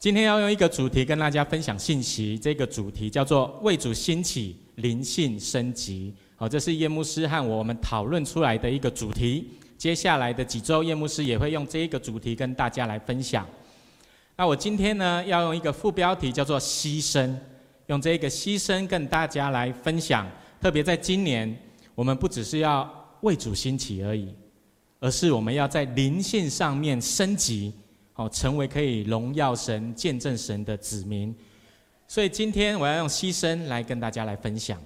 今天要用一个主题跟大家分享信息，这个主题叫做“为主兴起，灵性升级”。好，这是叶牧师和我们讨论出来的一个主题。接下来的几周，叶牧师也会用这一个主题跟大家来分享。那我今天呢，要用一个副标题叫做“牺牲”，用这个牺牲跟大家来分享。特别在今年，我们不只是要为主兴起而已，而是我们要在灵性上面升级。哦，成为可以荣耀神、见证神的子民，所以今天我要用牺牲来跟大家来分享。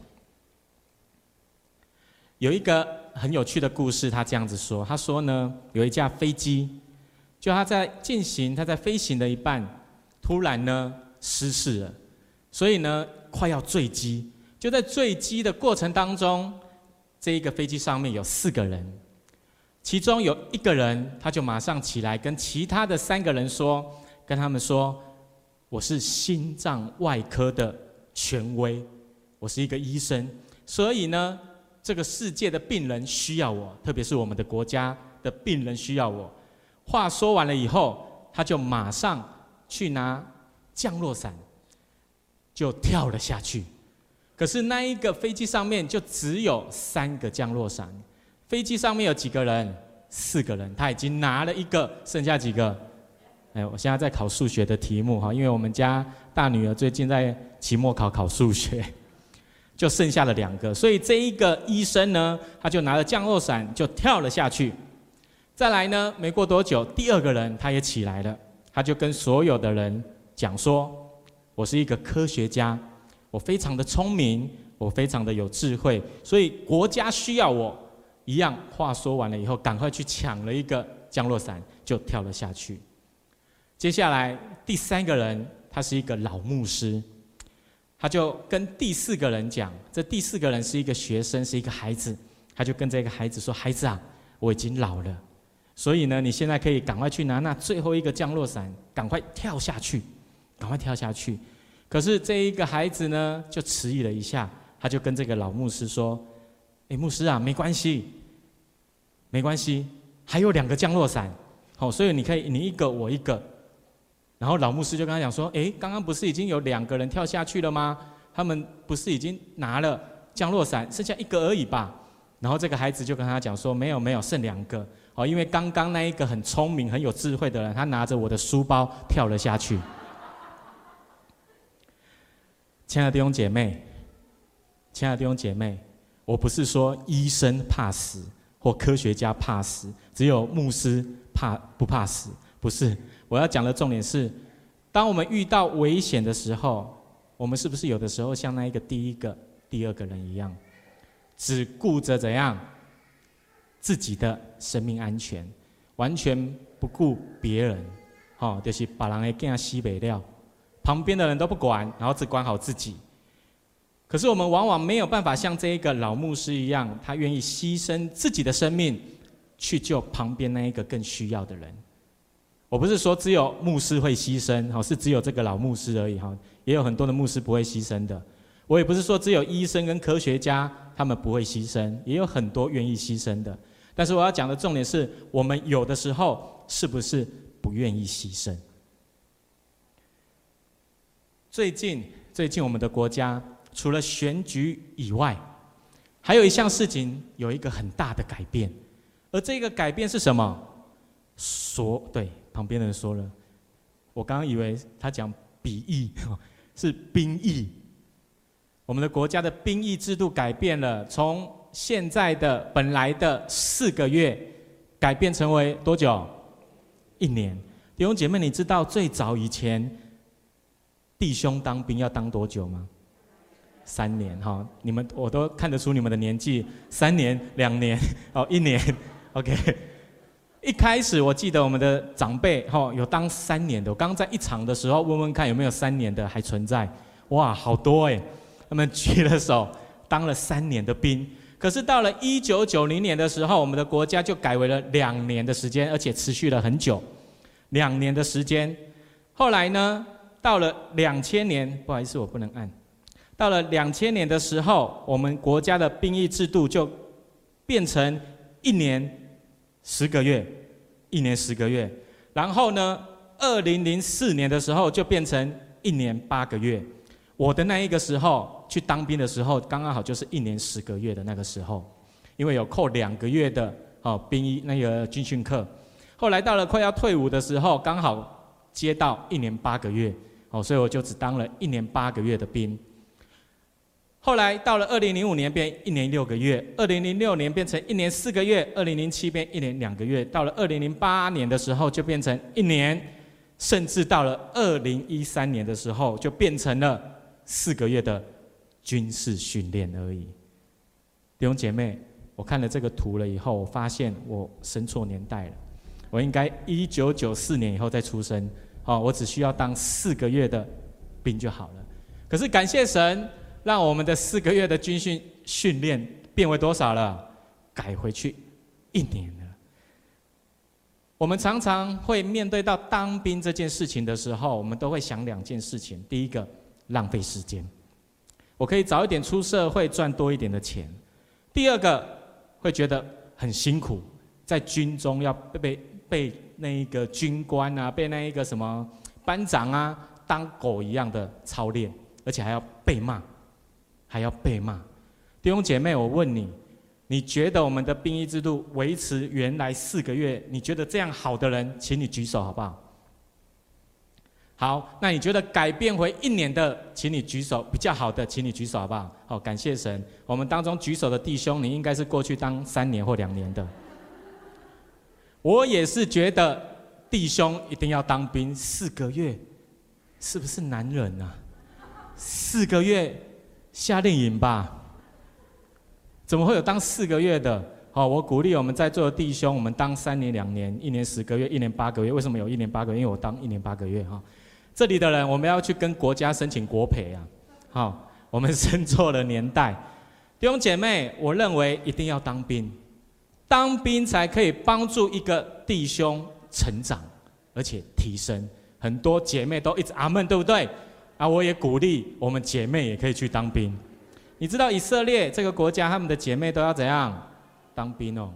有一个很有趣的故事，他这样子说：他说呢，有一架飞机，就他在进行，他在飞行的一半，突然呢失事了，所以呢快要坠机。就在坠机的过程当中，这一个飞机上面有四个人。其中有一个人，他就马上起来，跟其他的三个人说：“跟他们说，我是心脏外科的权威，我是一个医生，所以呢，这个世界的病人需要我，特别是我们的国家的病人需要我。”话说完了以后，他就马上去拿降落伞，就跳了下去。可是那一个飞机上面就只有三个降落伞。飞机上面有几个人？四个人。他已经拿了一个，剩下几个？哎，我现在在考数学的题目哈，因为我们家大女儿最近在期末考考数学，就剩下了两个。所以这一个医生呢，他就拿了降落伞就跳了下去。再来呢，没过多久，第二个人他也起来了，他就跟所有的人讲说：“我是一个科学家，我非常的聪明，我非常的有智慧，所以国家需要我。”一样话说完了以后，赶快去抢了一个降落伞，就跳了下去。接下来第三个人，他是一个老牧师，他就跟第四个人讲，这第四个人是一个学生，是一个孩子，他就跟这个孩子说：“孩子啊，我已经老了，所以呢，你现在可以赶快去拿那最后一个降落伞，赶快跳下去，赶快跳下去。”可是这一个孩子呢，就迟疑了一下，他就跟这个老牧师说。牧师啊，没关系，没关系，还有两个降落伞，好，所以你可以你一个我一个。然后老牧师就跟他讲说：“哎，刚刚不是已经有两个人跳下去了吗？他们不是已经拿了降落伞，剩下一个而已吧？”然后这个孩子就跟他讲说：“没有没有，剩两个。哦，因为刚刚那一个很聪明、很有智慧的人，他拿着我的书包跳了下去。”亲爱的弟兄姐妹，亲爱的弟兄姐妹。我不是说医生怕死或科学家怕死，只有牧师怕不怕死？不是，我要讲的重点是，当我们遇到危险的时候，我们是不是有的时候像那一个第一个、第二个人一样，只顾着怎样自己的生命安全，完全不顾别人？哦，就是把人给惊西北料，旁边的人都不管，然后只管好自己。可是我们往往没有办法像这一个老牧师一样，他愿意牺牲自己的生命去救旁边那一个更需要的人。我不是说只有牧师会牺牲，哈，是只有这个老牧师而已，哈，也有很多的牧师不会牺牲的。我也不是说只有医生跟科学家他们不会牺牲，也有很多愿意牺牲的。但是我要讲的重点是我们有的时候是不是不愿意牺牲？最近，最近我们的国家。除了选举以外，还有一项事情有一个很大的改变，而这个改变是什么？说对，旁边的人说了，我刚刚以为他讲比役，是兵役。我们的国家的兵役制度改变了，从现在的本来的四个月，改变成为多久？一年。弟兄姐妹，你知道最早以前弟兄当兵要当多久吗？三年哈，你们我都看得出你们的年纪，三年、两年、哦一年，OK。一开始我记得我们的长辈哈有当三年的，我刚刚在一场的时候问问看有没有三年的还存在，哇，好多哎，他们举了手当了三年的兵。可是到了一九九零年的时候，我们的国家就改为了两年的时间，而且持续了很久，两年的时间。后来呢，到了两千年，不好意思，我不能按。到了两千年的时候，我们国家的兵役制度就变成一年十个月，一年十个月。然后呢，二零零四年的时候就变成一年八个月。我的那一个时候去当兵的时候，刚刚好就是一年十个月的那个时候，因为有扣两个月的哦兵役那个军训课。后来到了快要退伍的时候，刚好接到一年八个月哦，所以我就只当了一年八个月的兵。后来到了二零零五年变一年六个月，二零零六年变成一年四个月，二零零七变一年两个月，到了二零零八年的时候就变成一年，甚至到了二零一三年的时候就变成了四个月的军事训练而已。弟兄姐妹，我看了这个图了以后，我发现我生错年代了，我应该一九九四年以后再出生，好，我只需要当四个月的兵就好了。可是感谢神。让我们的四个月的军训训练变为多少了？改回去一年了。我们常常会面对到当兵这件事情的时候，我们都会想两件事情：第一个，浪费时间，我可以早一点出社会赚多一点的钱；第二个，会觉得很辛苦，在军中要被被被那一个军官啊，被那一个什么班长啊，当狗一样的操练，而且还要被骂。还要被骂，弟兄姐妹，我问你，你觉得我们的兵役制度维持原来四个月，你觉得这样好的人，请你举手好不好？好，那你觉得改变回一年的，请你举手，比较好的，请你举手好不好？好，感谢神，我们当中举手的弟兄，你应该是过去当三年或两年的。我也是觉得弟兄一定要当兵四个月，是不是男人啊？四个月。夏令营吧？怎么会有当四个月的？好，我鼓励我们在座的弟兄，我们当三年、两年、一年十个月、一年八个月。为什么有一年八个月？因为我当一年八个月哈。这里的人，我们要去跟国家申请国培啊。好，我们生错了年代。弟兄姐妹，我认为一定要当兵，当兵才可以帮助一个弟兄成长，而且提升。很多姐妹都一直阿闷，对不对？啊，我也鼓励我们姐妹也可以去当兵。你知道以色列这个国家，他们的姐妹都要怎样当兵哦？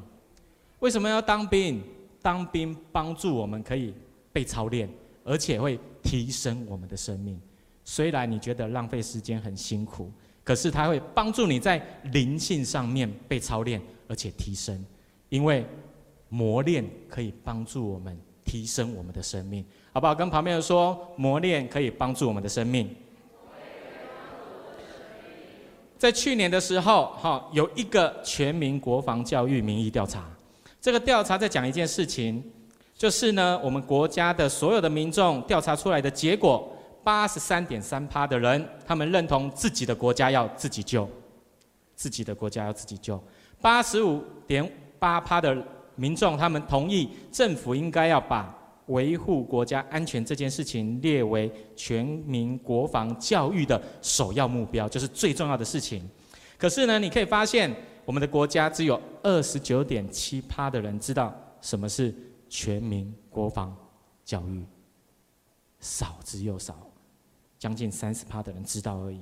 为什么要当兵？当兵帮助我们可以被操练，而且会提升我们的生命。虽然你觉得浪费时间很辛苦，可是它会帮助你在灵性上面被操练，而且提升。因为磨练可以帮助我们提升我们的生命。好不好？跟旁边人说，磨练可以帮助我们的生命。在去年的时候，哈，有一个全民国防教育民意调查。这个调查在讲一件事情，就是呢，我们国家的所有的民众调查出来的结果，八十三点三趴的人，他们认同自己的国家要自己救，自己的国家要自己救。八十五点八趴的民众，他们同意政府应该要把。维护国家安全这件事情列为全民国防教育的首要目标，就是最重要的事情。可是呢，你可以发现，我们的国家只有二十九点七趴的人知道什么是全民国防教育，少之又少，将近三十趴的人知道而已。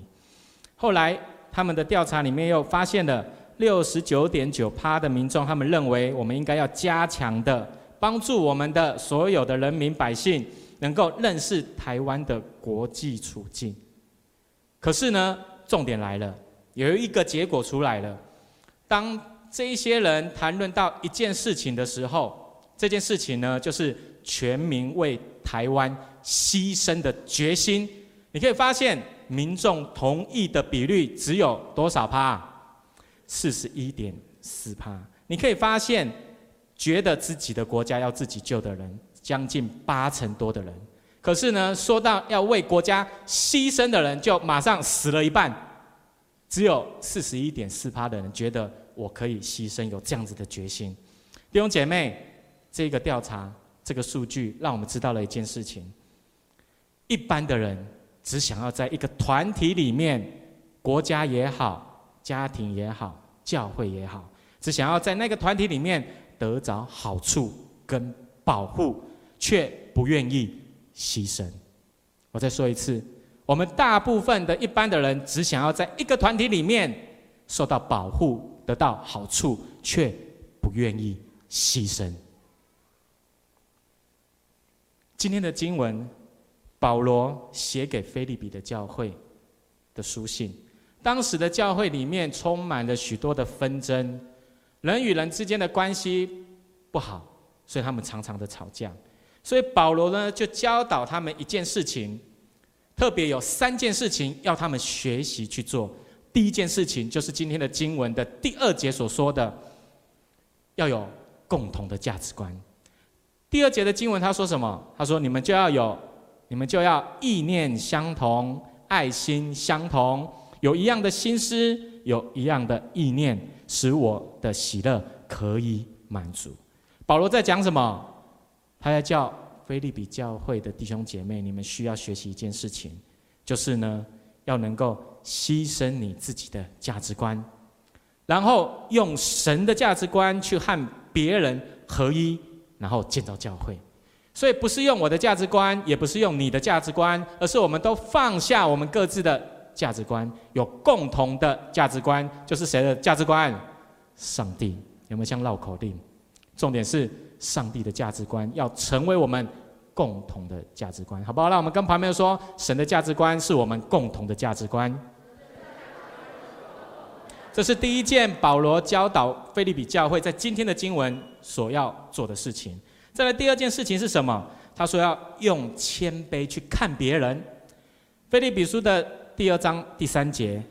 后来他们的调查里面又发现了六十九点九趴的民众，他们认为我们应该要加强的。帮助我们的所有的人民百姓能够认识台湾的国际处境。可是呢，重点来了，有一个结果出来了。当这一些人谈论到一件事情的时候，这件事情呢，就是全民为台湾牺牲的决心。你可以发现，民众同意的比率只有多少趴？四十一点四趴。你可以发现。觉得自己的国家要自己救的人，将近八成多的人。可是呢，说到要为国家牺牲的人，就马上死了一半。只有四十一点四趴的人觉得我可以牺牲，有这样子的决心。弟兄姐妹，这个调查这个数据让我们知道了一件事情：一般的人只想要在一个团体里面，国家也好，家庭也好，教会也好，只想要在那个团体里面。得着好处跟保护，却不愿意牺牲。我再说一次，我们大部分的一般的人只想要在一个团体里面受到保护，得到好处，却不愿意牺牲。今天的经文，保罗写给腓利比的教会的书信。当时的教会里面充满了许多的纷争，人与人之间的关系不好，所以他们常常的吵架。所以保罗呢，就教导他们一件事情，特别有三件事情要他们学习去做。第一件事情就是今天的经文的第二节所说的，要有共同的价值观。第二节的经文他说什么？他说：“你们就要有，你们就要意念相同，爱心相同，有一样的心思，有一样的意念，使我的喜乐可以满足。”保罗在讲什么？他在叫腓利比教会的弟兄姐妹，你们需要学习一件事情，就是呢，要能够牺牲你自己的价值观，然后用神的价值观去和别人合一。然后建造教会，所以不是用我的价值观，也不是用你的价值观，而是我们都放下我们各自的价值观，有共同的价值观，就是谁的价值观？上帝有没有像绕口令？重点是上帝的价值观要成为我们共同的价值观，好不好？那我们跟旁边说，神的价值观是我们共同的价值观。这是第一件保罗教导腓利比教会在今天的经文所要做的事情。再来第二件事情是什么？他说要用谦卑去看别人。腓利比书的第二章第三节，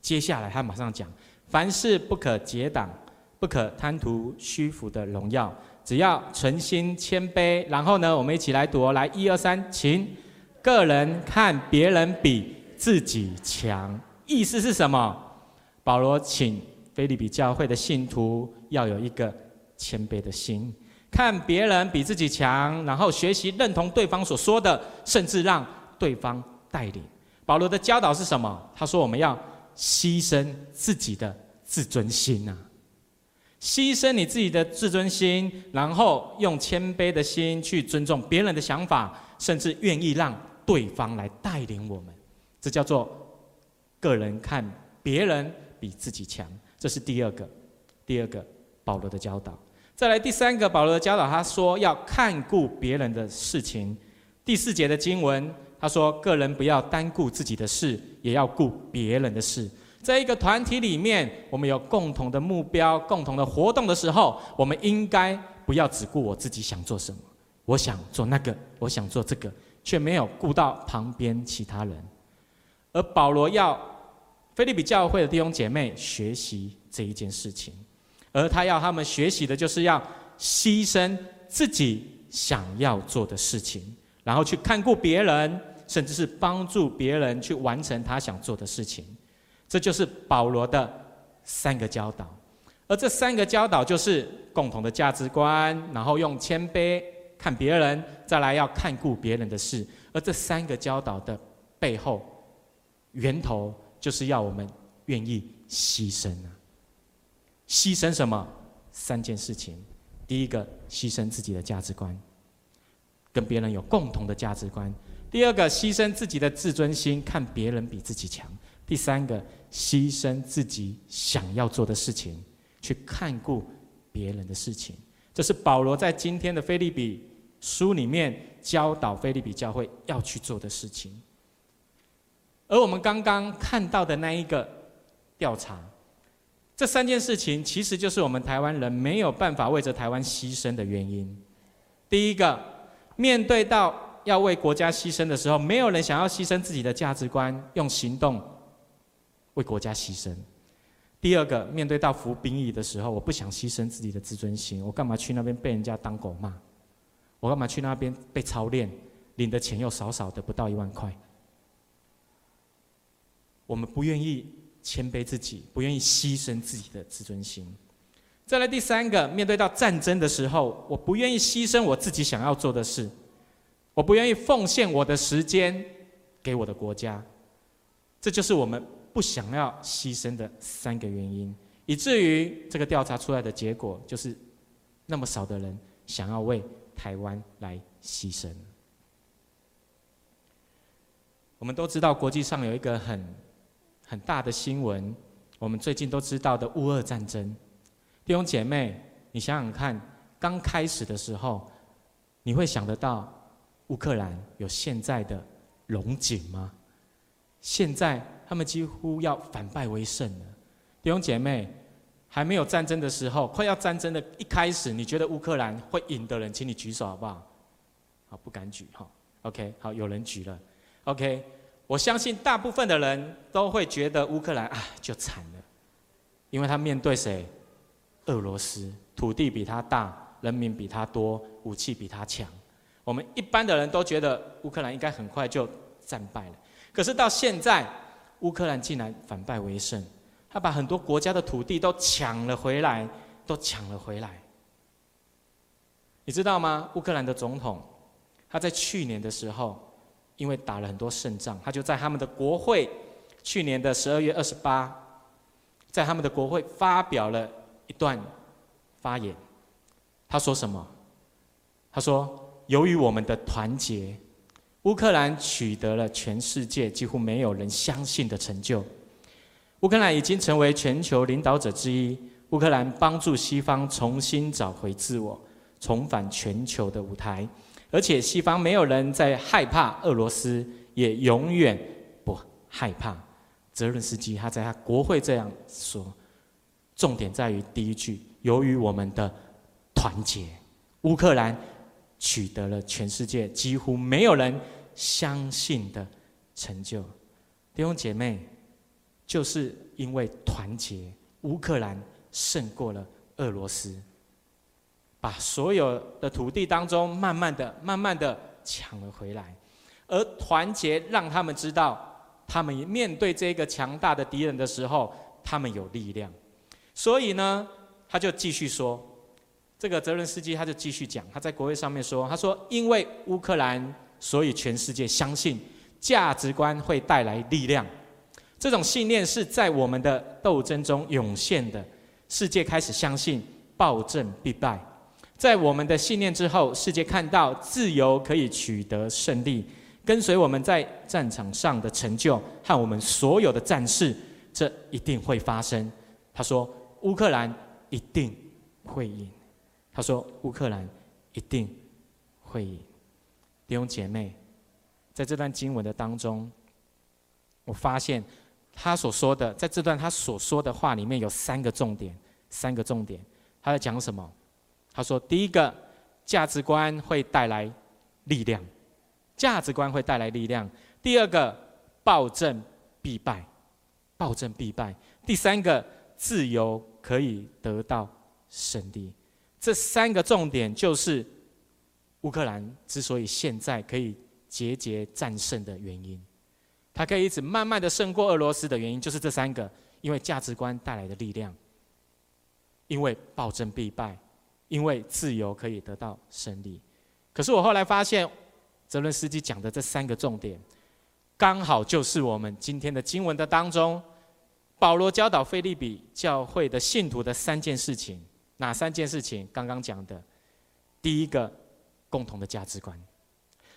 接下来他马上讲：凡事不可结党，不可贪图虚浮的荣耀，只要存心谦卑。然后呢，我们一起来读，来一二三，请个人看别人比自己强。意思是什么？保罗请腓利比教会的信徒要有一个谦卑的心，看别人比自己强，然后学习认同对方所说的，甚至让对方带领。保罗的教导是什么？他说：“我们要牺牲自己的自尊心呐，牺牲你自己的自尊心，然后用谦卑的心去尊重别人的想法，甚至愿意让对方来带领我们。这叫做个人看别人。”比自己强，这是第二个，第二个保罗的教导。再来第三个保罗的教导，他说要看顾别人的事情。第四节的经文，他说个人不要单顾自己的事，也要顾别人的事。在一个团体里面，我们有共同的目标、共同的活动的时候，我们应该不要只顾我自己想做什么，我想做那个，我想做这个，却没有顾到旁边其他人。而保罗要。腓立比教会的弟兄姐妹学习这一件事情，而他要他们学习的就是要牺牲自己想要做的事情，然后去看顾别人，甚至是帮助别人去完成他想做的事情。这就是保罗的三个教导，而这三个教导就是共同的价值观，然后用谦卑看别人，再来要看顾别人的事。而这三个教导的背后源头。就是要我们愿意牺牲啊！牺牲什么？三件事情。第一个，牺牲自己的价值观，跟别人有共同的价值观；第二个，牺牲自己的自尊心，看别人比自己强；第三个，牺牲自己想要做的事情，去看顾别人的事情。这是保罗在今天的腓立比书里面教导腓立比教会要去做的事情。而我们刚刚看到的那一个调查，这三件事情其实就是我们台湾人没有办法为着台湾牺牲的原因。第一个，面对到要为国家牺牲的时候，没有人想要牺牲自己的价值观，用行动为国家牺牲。第二个，面对到服兵役的时候，我不想牺牲自己的自尊心，我干嘛去那边被人家当狗骂？我干嘛去那边被操练，领的钱又少少的，不到一万块？我们不愿意谦卑自己，不愿意牺牲自己的自尊心。再来第三个，面对到战争的时候，我不愿意牺牲我自己想要做的事，我不愿意奉献我的时间给我的国家。这就是我们不想要牺牲的三个原因，以至于这个调查出来的结果就是，那么少的人想要为台湾来牺牲。我们都知道，国际上有一个很很大的新闻，我们最近都知道的乌俄战争，弟兄姐妹，你想想看，刚开始的时候，你会想得到乌克兰有现在的荣景吗？现在他们几乎要反败为胜了。弟兄姐妹，还没有战争的时候，快要战争的一开始，你觉得乌克兰会赢的人，请你举手好不好？好，不敢举哈。OK，好，有人举了。OK，我相信大部分的人都会觉得乌克兰啊就惨了，因为他面对谁？俄罗斯，土地比他大，人民比他多，武器比他强。我们一般的人都觉得乌克兰应该很快就战败了，可是到现在，乌克兰竟然反败为胜，他把很多国家的土地都抢了回来，都抢了回来。你知道吗？乌克兰的总统，他在去年的时候，因为打了很多胜仗，他就在他们的国会，去年的十二月二十八，在他们的国会发表了一段发言。他说什么？他说。由于我们的团结，乌克兰取得了全世界几乎没有人相信的成就。乌克兰已经成为全球领导者之一。乌克兰帮助西方重新找回自我，重返全球的舞台。而且西方没有人在害怕俄罗斯，也永远不害怕。泽伦斯基他在他国会这样说。重点在于第一句：由于我们的团结，乌克兰。取得了全世界几乎没有人相信的成就，弟兄姐妹，就是因为团结，乌克兰胜过了俄罗斯，把所有的土地当中慢慢的、慢慢的抢了回来，而团结让他们知道，他们面对这个强大的敌人的时候，他们有力量，所以呢，他就继续说。这个泽伦斯基他就继续讲，他在国会上面说：“他说，因为乌克兰，所以全世界相信价值观会带来力量。这种信念是在我们的斗争中涌现的。世界开始相信暴政必败，在我们的信念之后，世界看到自由可以取得胜利。跟随我们在战场上的成就和我们所有的战士，这一定会发生。”他说：“乌克兰一定会赢。”他说：“乌克兰一定会赢。”弟兄姐妹，在这段经文的当中，我发现他所说的，在这段他所说的话里面有三个重点，三个重点。他在讲什么？他说：“第一个，价值观会带来力量，价值观会带来力量。第二个，暴政必败，暴政必败。第三个，自由可以得到胜利。”这三个重点就是乌克兰之所以现在可以节节战胜的原因，它可以一直慢慢的胜过俄罗斯的原因，就是这三个：因为价值观带来的力量，因为暴政必败，因为自由可以得到胜利。可是我后来发现，泽伦斯基讲的这三个重点，刚好就是我们今天的经文的当中，保罗教导腓利比教会的信徒的三件事情。哪三件事情？刚刚讲的，第一个，共同的价值观，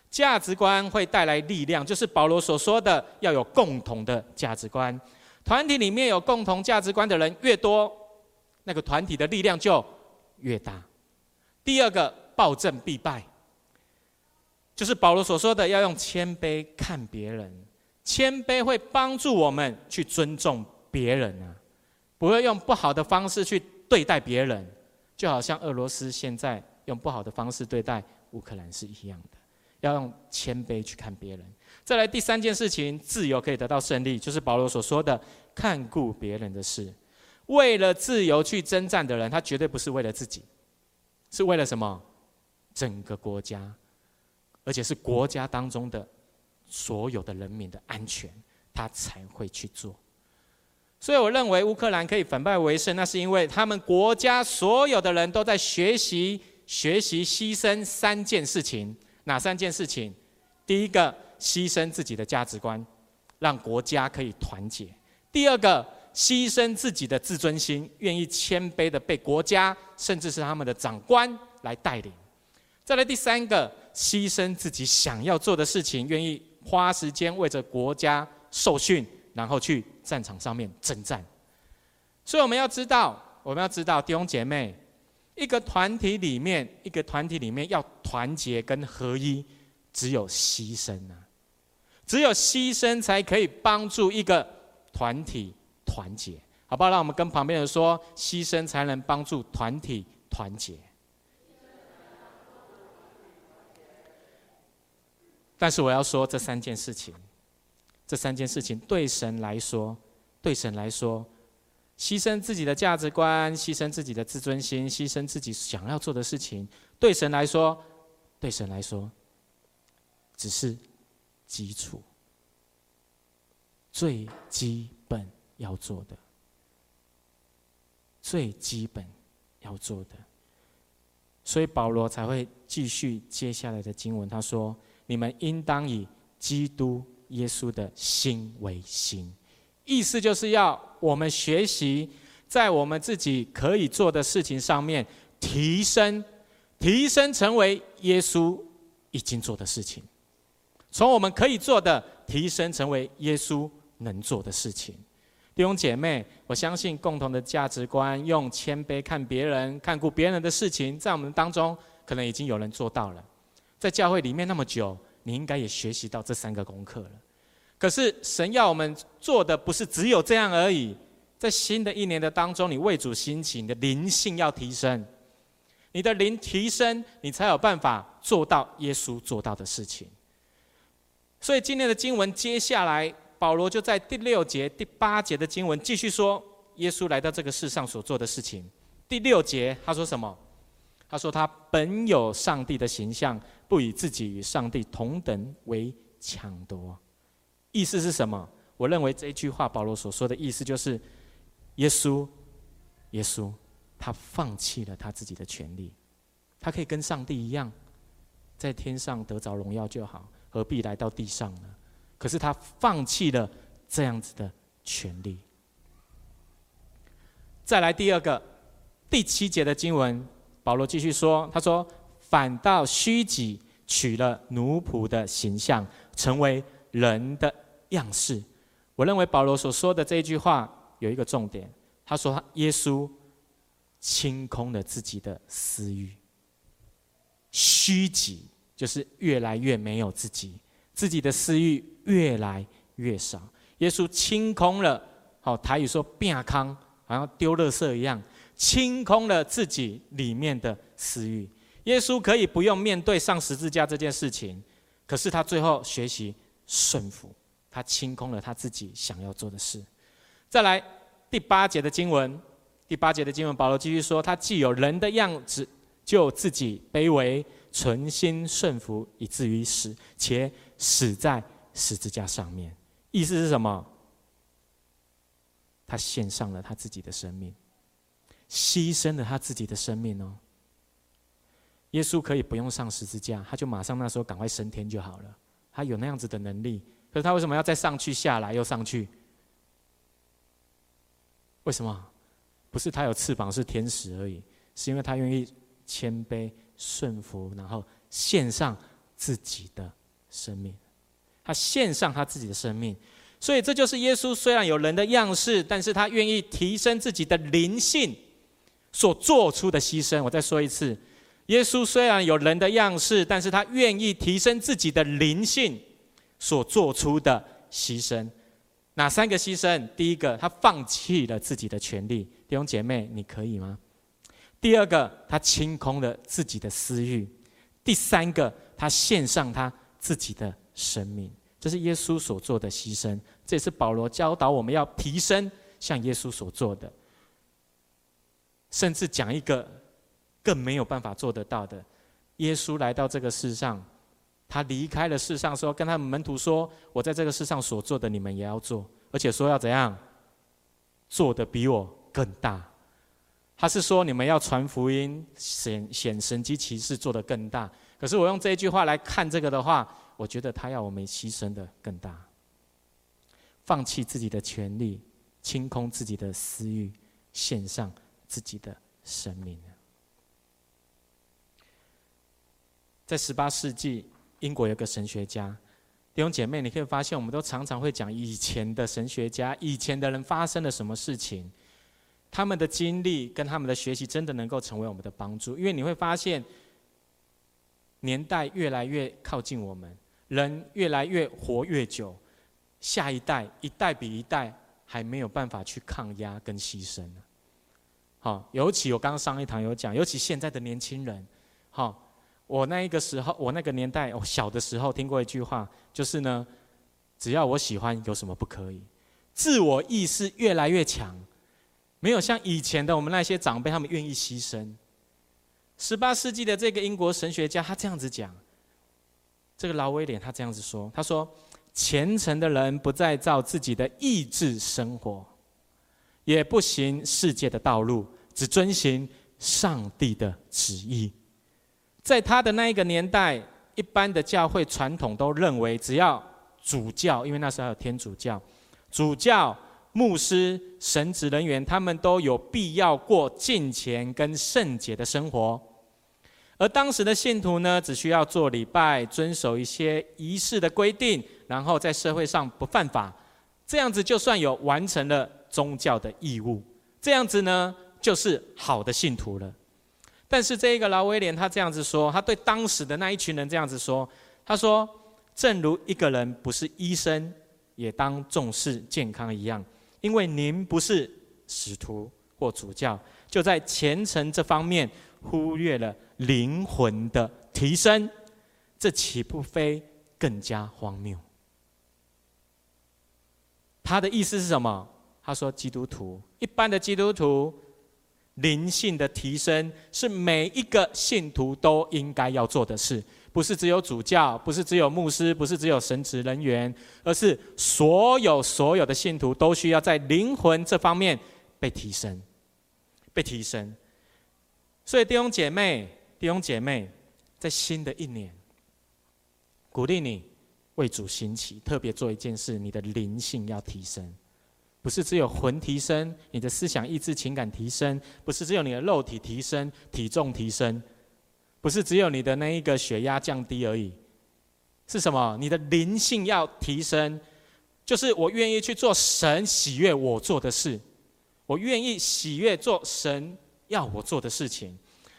价值观会带来力量，就是保罗所说的要有共同的价值观。团体里面有共同价值观的人越多，那个团体的力量就越大。第二个，暴政必败，就是保罗所说的要用谦卑看别人，谦卑会帮助我们去尊重别人啊，不会用不好的方式去。对待别人，就好像俄罗斯现在用不好的方式对待乌克兰是一样的，要用谦卑去看别人。再来第三件事情，自由可以得到胜利，就是保罗所说的看顾别人的事。为了自由去征战的人，他绝对不是为了自己，是为了什么？整个国家，而且是国家当中的所有的人民的安全，他才会去做。所以我认为乌克兰可以反败为胜，那是因为他们国家所有的人都在学习、学习牺牲三件事情。哪三件事情？第一个，牺牲自己的价值观，让国家可以团结；第二个，牺牲自己的自尊心，愿意谦卑的被国家甚至是他们的长官来带领；再来第三个，牺牲自己想要做的事情，愿意花时间为着国家受训。然后去战场上面征战，所以我们要知道，我们要知道弟兄姐妹，一个团体里面，一个团体里面要团结跟合一，只有牺牲啊，只有牺牲才可以帮助一个团体团结，好不好？让我们跟旁边人说，牺牲才能帮助团体团结。但是我要说这三件事情，这三件事情对神来说，对神来说，牺牲自己的价值观，牺牲自己的自尊心，牺牲自己想要做的事情，对神来说，对神来说，只是基础，最基本要做的，最基本要做的。所以保罗才会继续接下来的经文，他说。你们应当以基督耶稣的心为心，意思就是要我们学习在我们自己可以做的事情上面提升，提升成为耶稣已经做的事情，从我们可以做的提升成为耶稣能做的事情。弟兄姐妹，我相信共同的价值观，用谦卑看别人、看顾别人的事情，在我们当中可能已经有人做到了。在教会里面那么久，你应该也学习到这三个功课了。可是神要我们做的不是只有这样而已。在新的一年的当中，你为主兴起，你的灵性要提升，你的灵提升，你才有办法做到耶稣做到的事情。所以今天的经文接下来，保罗就在第六节、第八节的经文继续说，耶稣来到这个世上所做的事情。第六节他说什么？他说：“他本有上帝的形象，不以自己与上帝同等为抢夺。”意思是什么？我认为这一句话，保罗所说的意思就是：耶稣，耶稣，他放弃了他自己的权利，他可以跟上帝一样，在天上得着荣耀就好，何必来到地上呢？可是他放弃了这样子的权利。再来第二个，第七节的经文。保罗继续说：“他说，反倒虚己，取了奴仆的形象，成为人的样式。”我认为保罗所说的这一句话有一个重点。他说：“耶稣清空了自己的私欲，虚己就是越来越没有自己，自己的私欲越来越少。耶稣清空了，好台语说‘变康’，好像丢垃圾一样。”清空了自己里面的私欲，耶稣可以不用面对上十字架这件事情，可是他最后学习顺服，他清空了他自己想要做的事。再来第八节的经文，第八节的经文，保罗继续说：他既有人的样子，就自己卑微，存心顺服，以至于死，且死在十字架上面。意思是什么？他献上了他自己的生命。牺牲了他自己的生命哦。耶稣可以不用上十字架，他就马上那时候赶快升天就好了。他有那样子的能力，可是他为什么要再上去下来又上去？为什么？不是他有翅膀是天使而已，是因为他愿意谦卑顺服，然后献上自己的生命。他献上他自己的生命，所以这就是耶稣虽然有人的样式，但是他愿意提升自己的灵性。所做出的牺牲，我再说一次，耶稣虽然有人的样式，但是他愿意提升自己的灵性，所做出的牺牲。哪三个牺牲？第一个，他放弃了自己的权利，弟兄姐妹，你可以吗？第二个，他清空了自己的私欲；第三个，他献上他自己的生命。这是耶稣所做的牺牲，这也是保罗教导我们要提升，像耶稣所做的。甚至讲一个更没有办法做得到的：耶稣来到这个世上，他离开了世上，说跟他们门徒说：“我在这个世上所做的，你们也要做，而且说要怎样做的比我更大。”他是说你们要传福音、显显神迹奇事，做的更大。可是我用这一句话来看这个的话，我觉得他要我们牺牲的更大，放弃自己的权利，清空自己的私欲，献上。自己的生命。在十八世纪，英国有个神学家，弟兄姐妹，你可以发现，我们都常常会讲以前的神学家，以前的人发生了什么事情，他们的经历跟他们的学习，真的能够成为我们的帮助。因为你会发现，年代越来越靠近我们，人越来越活越久，下一代一代比一代还没有办法去抗压跟牺牲。好，尤其我刚刚上一堂有讲，尤其现在的年轻人，好，我那一个时候，我那个年代，我小的时候听过一句话，就是呢，只要我喜欢，有什么不可以？自我意识越来越强，没有像以前的我们那些长辈，他们愿意牺牲。十八世纪的这个英国神学家，他这样子讲，这个老威廉他这样子说，他说：虔诚的人不再照自己的意志生活，也不行世界的道路，只遵行上帝的旨意。在他的那一个年代，一般的教会传统都认为，只要主教，因为那时候还有天主教，主教、牧师、神职人员，他们都有必要过敬虔跟圣洁的生活。而当时的信徒呢，只需要做礼拜，遵守一些仪式的规定，然后在社会上不犯法，这样子就算有完成了宗教的义务，这样子呢，就是好的信徒了。但是这一个劳威廉他这样子说，他对当时的那一群人这样子说，他说：“正如一个人不是医生，也当重视健康一样，因为您不是使徒或主教，就在虔诚这方面忽略了。”灵魂的提升，这岂不非更加荒谬？他的意思是什么？他说，基督徒一般的基督徒灵性的提升是每一个信徒都应该要做的事，不是只有主教，不是只有牧师，不是只有神职人员，而是所有所有的信徒都需要在灵魂这方面被提升，被提升。所以弟兄姐妹。弟兄姐妹，在新的一年，鼓励你为主兴起，特别做一件事，你的灵性要提升，不是只有魂提升，你的思想、意志、情感提升，不是只有你的肉体提升、体重提升，不是只有你的那一个血压降低而已，是什么？你的灵性要提升，就是我愿意去做神喜悦我做的事，我愿意喜悦做神要我做的事情。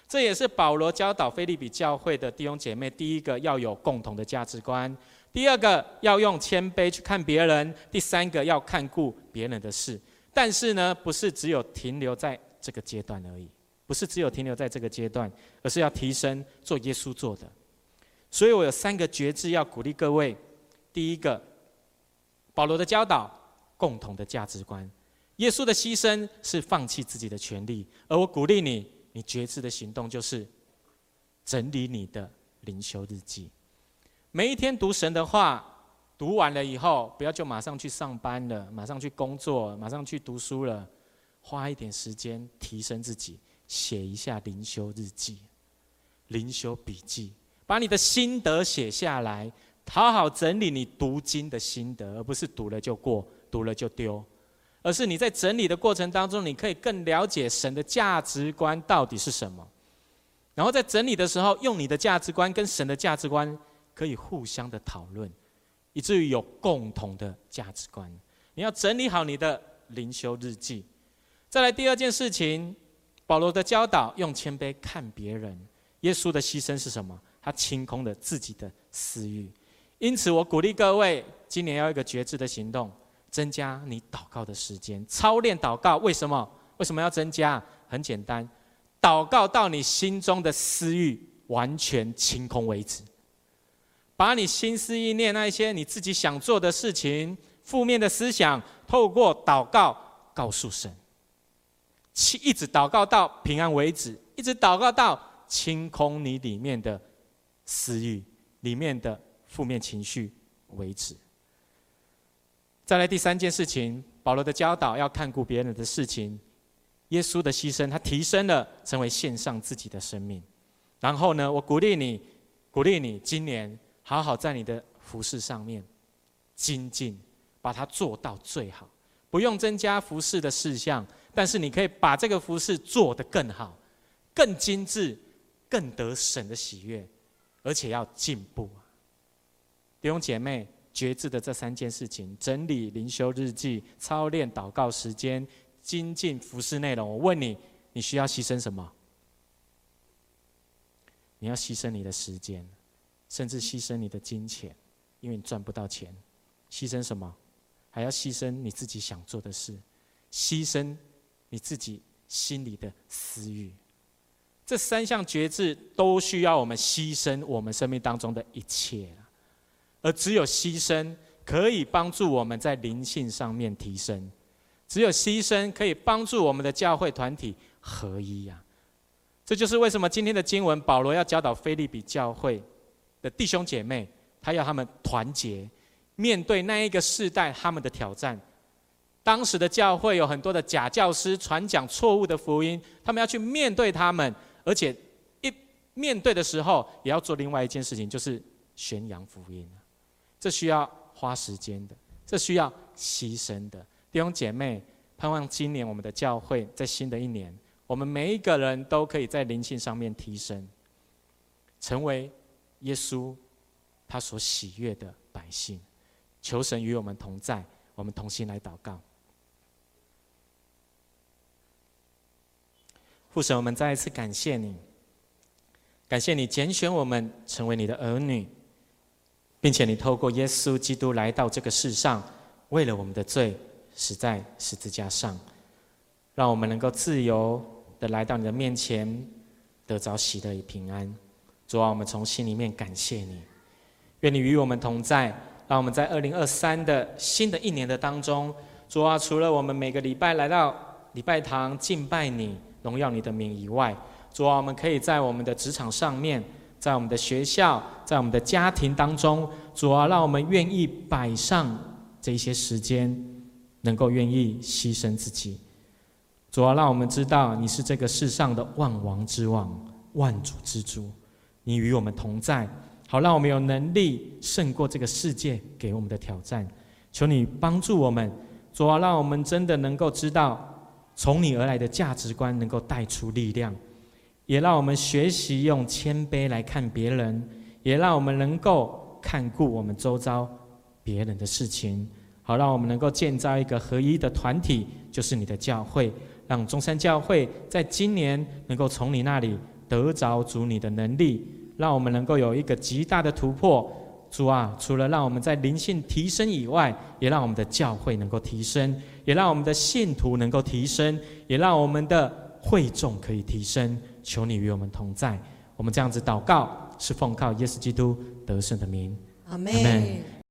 这也是保罗教导腓利比教会的弟兄姐妹：第一个要有共同的价值观；第二个要用谦卑去看别人；第三个要看顾别人的事。但是呢，不是只有停留在这个阶段而已，不是只有停留在这个阶段，而是要提升做耶稣做的。所以我有三个觉知要鼓励各位：第一个，保罗的教导，共同的价值观；耶稣的牺牲是放弃自己的权利，而我鼓励你。你觉知的行动就是整理你的灵修日记，每一天读神的话，读完了以后，不要就马上去上班了，马上去工作，马上去读书了，花一点时间提升自己，写一下灵修日记、灵修笔记，把你的心得写下来，好好整理你读经的心得，而不是读了就过，读了就丢。而是你在整理的过程当中，你可以更了解神的价值观到底是什么，然后在整理的时候，用你的价值观跟神的价值观可以互相的讨论，以至于有共同的价值观。你要整理好你的灵修日记。再来第二件事情，保罗的教导用谦卑看别人，耶稣的牺牲是什么？他清空了自己的私欲。因此，我鼓励各位今年要一个觉知的行动。增加你祷告的时间，操练祷告。为什么？为什么要增加？很简单，祷告到你心中的私欲完全清空为止。把你心思意念那一些你自己想做的事情、负面的思想，透过祷告告诉神，一直祷告到平安为止，一直祷告到清空你里面的私欲、里面的负面情绪为止。再来第三件事情，保罗的教导要看顾别人的事情，耶稣的牺牲，他提升了，成为献上自己的生命。然后呢，我鼓励你，鼓励你，今年好好在你的服事上面精进，把它做到最好。不用增加服事的事项，但是你可以把这个服事做得更好、更精致、更得神的喜悦，而且要进步。弟兄姐妹。决志的这三件事情：整理灵修日记、操练祷告时间、精进服事内容。我问你，你需要牺牲什么？你要牺牲你的时间，甚至牺牲你的金钱，因为你赚不到钱。牺牲什么？还要牺牲你自己想做的事，牺牲你自己心里的私欲。这三项觉知都需要我们牺牲我们生命当中的一切，而只有牺牲可以帮助我们在灵性上面提升，只有牺牲可以帮助我们的教会团体合一呀。这就是为什么今天的经文，保罗要教导腓利比教会的弟兄姐妹，他要他们团结，面对那一个世代他们的挑战。当时的教会有很多的假教师传讲错误的福音，他们要去面对他们。而且一面对的时候，也要做另外一件事情，就是宣扬福音。这需要花时间的，这需要牺牲的。弟兄姐妹，盼望今年我们的教会在新的一年，我们每一个人都可以在灵性上面提升，成为耶稣他所喜悦的百姓。求神与我们同在，我们同心来祷告。父神，我们再一次感谢你，感谢你拣选我们成为你的儿女，并且你透过耶稣基督来到这个世上，为了我们的罪死在十字架上，让我们能够自由的来到你的面前，得着喜乐与平安。主啊，我们从心里面感谢你，愿你与我们同在，让我们在二零二三的新的一年的当中，主啊，除了我们每个礼拜来到礼拜堂敬拜你。荣耀你的名以外，主啊，我们可以在我们的职场上面，在我们的学校，在我们的家庭当中，主啊，让我们愿意摆上这些时间，能够愿意牺牲自己。主啊，让我们知道你是这个世上的万王之王，万主之主，你与我们同在，好让我们有能力胜过这个世界给我们的挑战。求你帮助我们，主啊，让我们真的能够知道。从你而来的价值观能够带出力量，也让我们学习用谦卑来看别人，也让我们能够看顾我们周遭别人的事情，好让我们能够建造一个合一的团体，就是你的教会，让中山教会在今年能够从你那里得着主你的能力，让我们能够有一个极大的突破。主啊，除了让我们在灵性提升以外，也让我们的教会能够提升。也让我们的信徒能够提升，也让我们的会众可以提升。求你与我们同在。我们这样子祷告，是奉靠耶稣基督得胜的名。阿门。